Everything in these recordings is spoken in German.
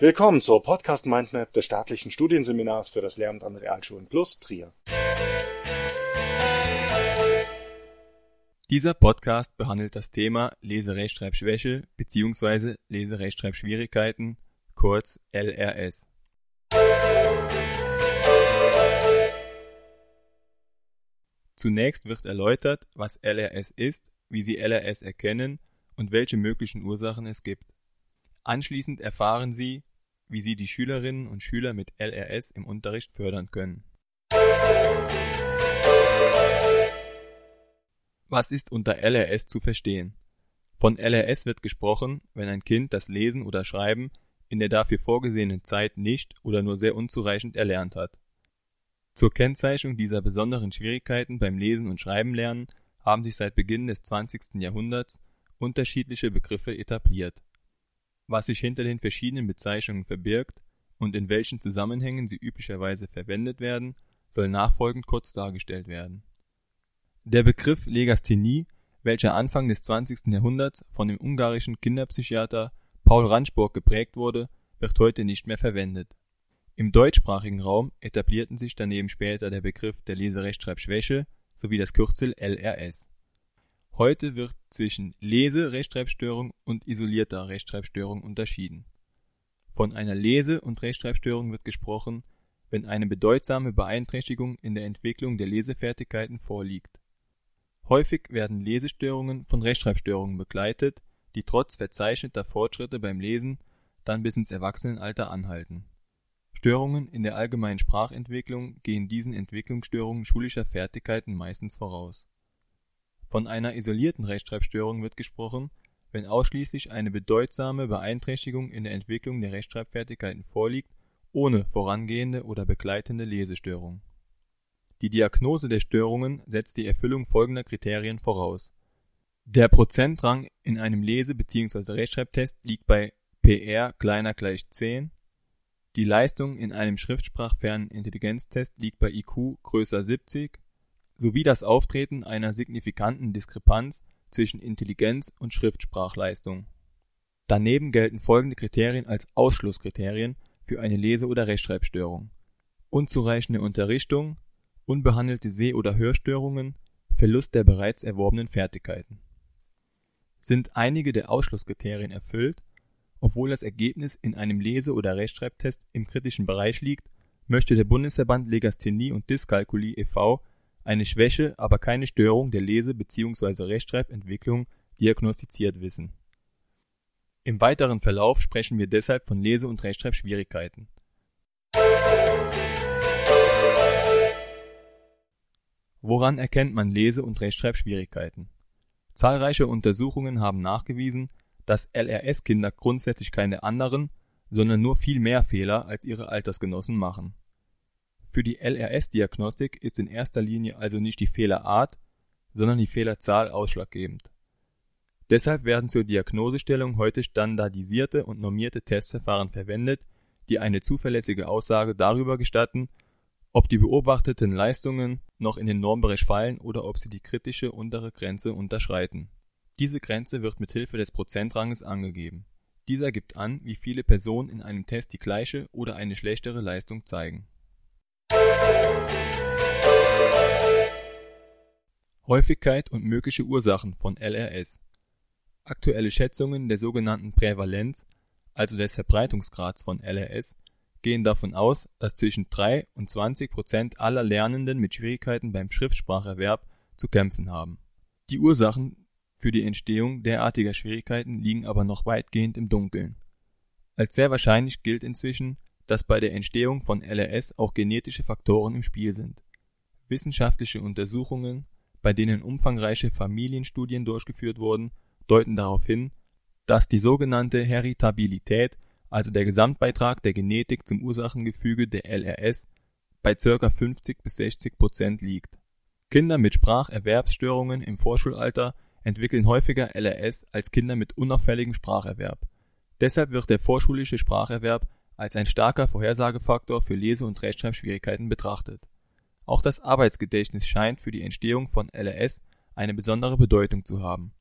Willkommen zur Podcast Mindmap des staatlichen Studienseminars für das Lehramt an Realschulen Plus Trier. Dieser Podcast behandelt das Thema Leserechtschreibschwäche bzw. Leserechtschreibschwierigkeiten, kurz LRS. Zunächst wird erläutert, was LRS ist, wie Sie LRS erkennen und welche möglichen Ursachen es gibt. Anschließend erfahren Sie, wie Sie die Schülerinnen und Schüler mit LRS im Unterricht fördern können. Was ist unter LRS zu verstehen? Von LRS wird gesprochen, wenn ein Kind das Lesen oder Schreiben in der dafür vorgesehenen Zeit nicht oder nur sehr unzureichend erlernt hat. Zur Kennzeichnung dieser besonderen Schwierigkeiten beim Lesen und Schreiben lernen haben sich seit Beginn des 20. Jahrhunderts unterschiedliche Begriffe etabliert. Was sich hinter den verschiedenen Bezeichnungen verbirgt und in welchen Zusammenhängen sie üblicherweise verwendet werden, soll nachfolgend kurz dargestellt werden. Der Begriff Legasthenie, welcher Anfang des 20. Jahrhunderts von dem ungarischen Kinderpsychiater Paul Ranspurg geprägt wurde, wird heute nicht mehr verwendet. Im deutschsprachigen Raum etablierten sich daneben später der Begriff der Leserechtschreibschwäche sowie das Kürzel LRS. Heute wird zwischen Lese-Rechtschreibstörung und isolierter Rechtschreibstörung unterschieden. Von einer Lese- und Rechtschreibstörung wird gesprochen, wenn eine bedeutsame Beeinträchtigung in der Entwicklung der Lesefertigkeiten vorliegt. Häufig werden Lesestörungen von Rechtschreibstörungen begleitet, die trotz verzeichneter Fortschritte beim Lesen dann bis ins Erwachsenenalter anhalten. Störungen in der allgemeinen Sprachentwicklung gehen diesen Entwicklungsstörungen schulischer Fertigkeiten meistens voraus von einer isolierten Rechtschreibstörung wird gesprochen, wenn ausschließlich eine bedeutsame Beeinträchtigung in der Entwicklung der Rechtschreibfertigkeiten vorliegt, ohne vorangehende oder begleitende Lesestörung. Die Diagnose der Störungen setzt die Erfüllung folgender Kriterien voraus. Der Prozentrang in einem Lese bzw. Rechtschreibtest liegt bei PR kleiner gleich 10. Die Leistung in einem schriftsprachfernen Intelligenztest liegt bei IQ größer 70 sowie das Auftreten einer signifikanten Diskrepanz zwischen Intelligenz und Schriftsprachleistung. Daneben gelten folgende Kriterien als Ausschlusskriterien für eine Lese oder Rechtschreibstörung: unzureichende Unterrichtung, unbehandelte Seh oder Hörstörungen, Verlust der bereits erworbenen Fertigkeiten. Sind einige der Ausschlusskriterien erfüllt, obwohl das Ergebnis in einem Lese oder Rechtschreibtest im kritischen Bereich liegt, möchte der Bundesverband Legasthenie und Dyskalkulie e.V eine Schwäche, aber keine Störung der Lese bzw. Rechtschreibentwicklung diagnostiziert wissen. Im weiteren Verlauf sprechen wir deshalb von Lese und Rechtschreibschwierigkeiten. Woran erkennt man Lese und Rechtschreibschwierigkeiten? Zahlreiche Untersuchungen haben nachgewiesen, dass LRS-Kinder grundsätzlich keine anderen, sondern nur viel mehr Fehler als ihre Altersgenossen machen für die LRS-Diagnostik ist in erster Linie also nicht die Fehlerart, sondern die Fehlerzahl ausschlaggebend. Deshalb werden zur Diagnosestellung heute standardisierte und normierte Testverfahren verwendet, die eine zuverlässige Aussage darüber gestatten, ob die beobachteten Leistungen noch in den Normbereich fallen oder ob sie die kritische untere Grenze unterschreiten. Diese Grenze wird mit Hilfe des Prozentranges angegeben. Dieser gibt an, wie viele Personen in einem Test die gleiche oder eine schlechtere Leistung zeigen Häufigkeit und mögliche Ursachen von LRS Aktuelle Schätzungen der sogenannten Prävalenz, also des Verbreitungsgrads von LRS, gehen davon aus, dass zwischen 3 und 20 Prozent aller Lernenden mit Schwierigkeiten beim Schriftspracherwerb zu kämpfen haben. Die Ursachen für die Entstehung derartiger Schwierigkeiten liegen aber noch weitgehend im Dunkeln. Als sehr wahrscheinlich gilt inzwischen, dass bei der Entstehung von LRS auch genetische Faktoren im Spiel sind. Wissenschaftliche Untersuchungen, bei denen umfangreiche Familienstudien durchgeführt wurden, deuten darauf hin, dass die sogenannte Heritabilität, also der Gesamtbeitrag der Genetik zum Ursachengefüge der LRS, bei ca. 50 bis 60 Prozent liegt. Kinder mit Spracherwerbsstörungen im Vorschulalter entwickeln häufiger LRS als Kinder mit unauffälligem Spracherwerb. Deshalb wird der vorschulische Spracherwerb als ein starker Vorhersagefaktor für Lese und Rechtschreibschwierigkeiten betrachtet. Auch das Arbeitsgedächtnis scheint für die Entstehung von LRS eine besondere Bedeutung zu haben.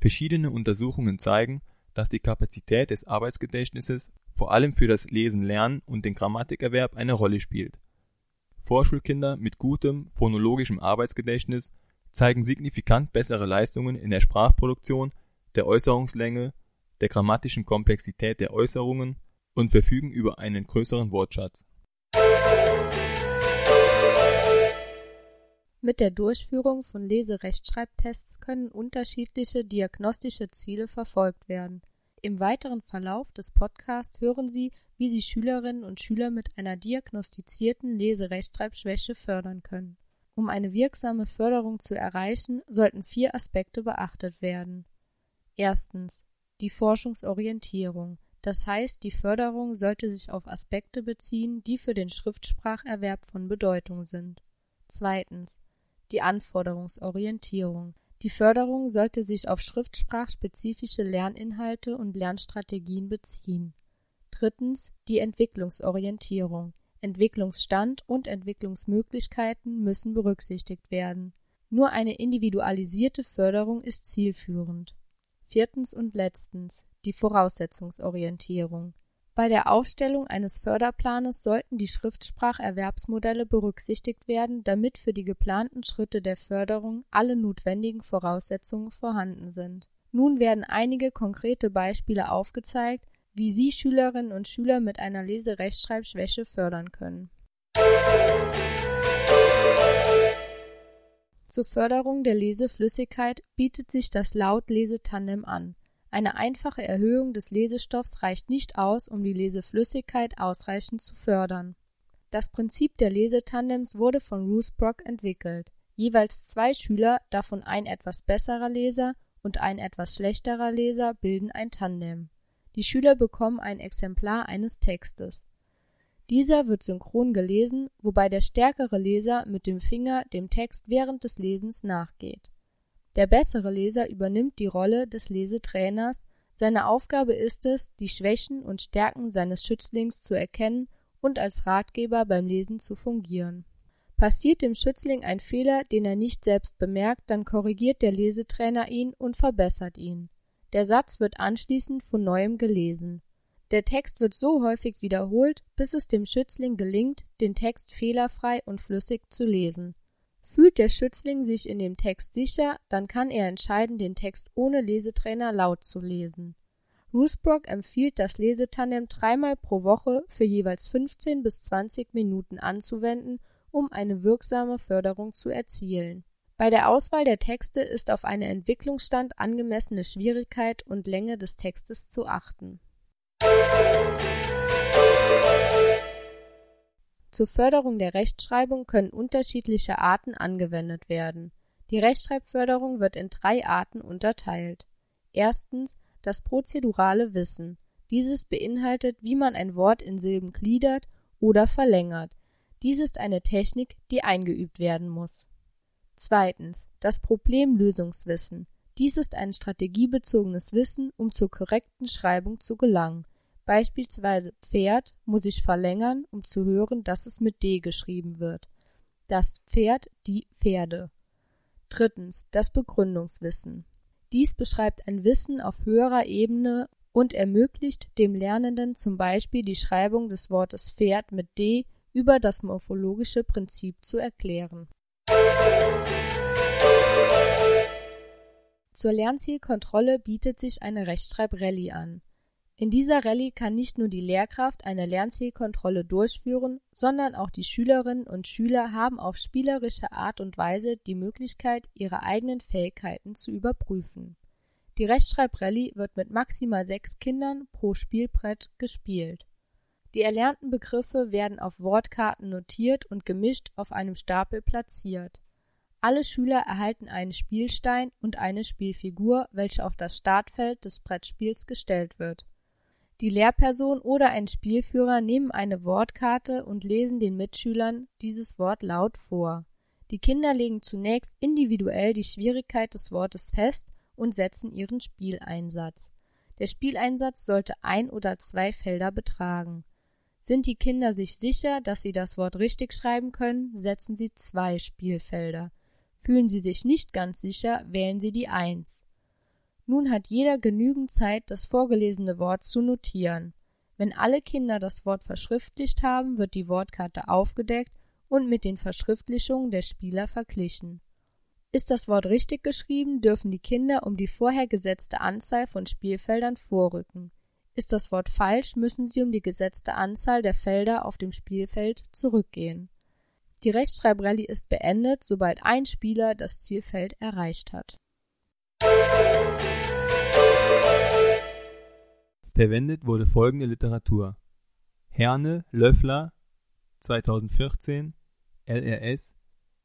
Verschiedene Untersuchungen zeigen, dass die Kapazität des Arbeitsgedächtnisses vor allem für das Lesen-Lernen und den Grammatikerwerb eine Rolle spielt. Vorschulkinder mit gutem phonologischem Arbeitsgedächtnis zeigen signifikant bessere Leistungen in der Sprachproduktion, der Äußerungslänge, der grammatischen Komplexität der Äußerungen und verfügen über einen größeren Wortschatz. Mit der Durchführung von Lese-Rechtschreibtests können unterschiedliche diagnostische Ziele verfolgt werden. Im weiteren Verlauf des Podcasts hören Sie, wie Sie Schülerinnen und Schüler mit einer diagnostizierten Lese-Rechtschreibschwäche fördern können. Um eine wirksame Förderung zu erreichen, sollten vier Aspekte beachtet werden. Erstens die Forschungsorientierung, das heißt, die Förderung sollte sich auf Aspekte beziehen, die für den Schriftspracherwerb von Bedeutung sind. Zweitens die Anforderungsorientierung. Die Förderung sollte sich auf schriftsprachspezifische Lerninhalte und Lernstrategien beziehen. Drittens die Entwicklungsorientierung. Entwicklungsstand und Entwicklungsmöglichkeiten müssen berücksichtigt werden. Nur eine individualisierte Förderung ist zielführend. Viertens und letztens die Voraussetzungsorientierung. Bei der Aufstellung eines Förderplanes sollten die Schriftspracherwerbsmodelle berücksichtigt werden, damit für die geplanten Schritte der Förderung alle notwendigen Voraussetzungen vorhanden sind. Nun werden einige konkrete Beispiele aufgezeigt, wie Sie Schülerinnen und Schüler mit einer Leserechtschreibschwäche fördern können. Zur Förderung der Leseflüssigkeit bietet sich das Laut-Lesetandem an eine einfache Erhöhung des Lesestoffs reicht nicht aus, um die Leseflüssigkeit ausreichend zu fördern. Das Prinzip der Lesetandems wurde von Rusbrock entwickelt. Jeweils zwei Schüler, davon ein etwas besserer Leser und ein etwas schlechterer Leser, bilden ein Tandem. Die Schüler bekommen ein Exemplar eines Textes. Dieser wird synchron gelesen, wobei der stärkere Leser mit dem Finger dem Text während des Lesens nachgeht der bessere Leser übernimmt die Rolle des Lesetrainers, seine Aufgabe ist es, die Schwächen und Stärken seines Schützlings zu erkennen und als Ratgeber beim Lesen zu fungieren. Passiert dem Schützling ein Fehler, den er nicht selbst bemerkt, dann korrigiert der Lesetrainer ihn und verbessert ihn. Der Satz wird anschließend von neuem gelesen. Der Text wird so häufig wiederholt, bis es dem Schützling gelingt, den Text fehlerfrei und flüssig zu lesen Fühlt der Schützling sich in dem Text sicher, dann kann er entscheiden, den Text ohne Lesetrainer laut zu lesen. Rusbrock empfiehlt das Lesetandem dreimal pro Woche für jeweils 15 bis 20 Minuten anzuwenden, um eine wirksame Förderung zu erzielen. Bei der Auswahl der Texte ist auf eine Entwicklungsstand angemessene Schwierigkeit und Länge des Textes zu achten. Zur Förderung der Rechtschreibung können unterschiedliche Arten angewendet werden. Die Rechtschreibförderung wird in drei Arten unterteilt. Erstens das prozedurale Wissen. Dieses beinhaltet, wie man ein Wort in Silben gliedert oder verlängert. Dies ist eine Technik, die eingeübt werden muss. Zweitens das Problemlösungswissen. Dies ist ein strategiebezogenes Wissen, um zur korrekten Schreibung zu gelangen Beispielsweise Pferd muss ich verlängern, um zu hören, dass es mit D geschrieben wird. Das Pferd, die Pferde. Drittens das Begründungswissen. Dies beschreibt ein Wissen auf höherer Ebene und ermöglicht dem Lernenden zum Beispiel die Schreibung des Wortes Pferd mit D über das morphologische Prinzip zu erklären. Zur Lernzielkontrolle bietet sich eine Rechtschreibrallye an. In dieser Rallye kann nicht nur die Lehrkraft eine Lernzielkontrolle durchführen, sondern auch die Schülerinnen und Schüler haben auf spielerische Art und Weise die Möglichkeit, ihre eigenen Fähigkeiten zu überprüfen. Die Rechtschreibrallye wird mit maximal sechs Kindern pro Spielbrett gespielt. Die erlernten Begriffe werden auf Wortkarten notiert und gemischt auf einem Stapel platziert. Alle Schüler erhalten einen Spielstein und eine Spielfigur, welche auf das Startfeld des Brettspiels gestellt wird die Lehrperson oder ein Spielführer nehmen eine Wortkarte und lesen den Mitschülern dieses Wort laut vor. Die Kinder legen zunächst individuell die Schwierigkeit des Wortes fest und setzen ihren Spieleinsatz. Der Spieleinsatz sollte ein oder zwei Felder betragen. Sind die Kinder sich sicher, dass sie das Wort richtig schreiben können, setzen sie zwei Spielfelder. Fühlen sie sich nicht ganz sicher, wählen sie die Eins. Nun hat jeder genügend Zeit, das vorgelesene Wort zu notieren. Wenn alle Kinder das Wort verschriftlicht haben, wird die Wortkarte aufgedeckt und mit den Verschriftlichungen der Spieler verglichen. Ist das Wort richtig geschrieben, dürfen die Kinder um die vorher gesetzte Anzahl von Spielfeldern vorrücken. Ist das Wort falsch, müssen sie um die gesetzte Anzahl der Felder auf dem Spielfeld zurückgehen. Die Rechtschreibrallye ist beendet, sobald ein Spieler das Zielfeld erreicht hat. Verwendet wurde folgende Literatur: Herne, Löffler 2014, LRS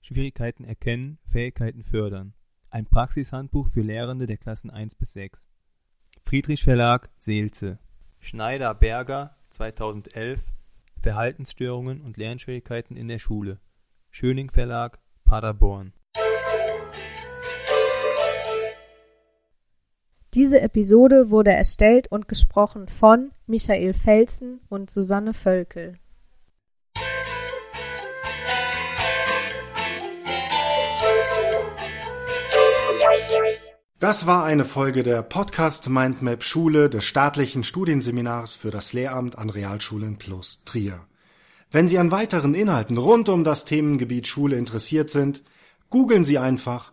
Schwierigkeiten erkennen, Fähigkeiten fördern. Ein Praxishandbuch für Lehrende der Klassen 1 bis 6. Friedrich Verlag, Seelze. Schneider-Berger 2011 Verhaltensstörungen und Lernschwierigkeiten in der Schule. Schöning Verlag, Paderborn. Diese Episode wurde erstellt und gesprochen von Michael Felsen und Susanne Völkel. Das war eine Folge der Podcast Mindmap Schule des staatlichen Studienseminars für das Lehramt an Realschulen plus Trier. Wenn Sie an weiteren Inhalten rund um das Themengebiet Schule interessiert sind, googeln Sie einfach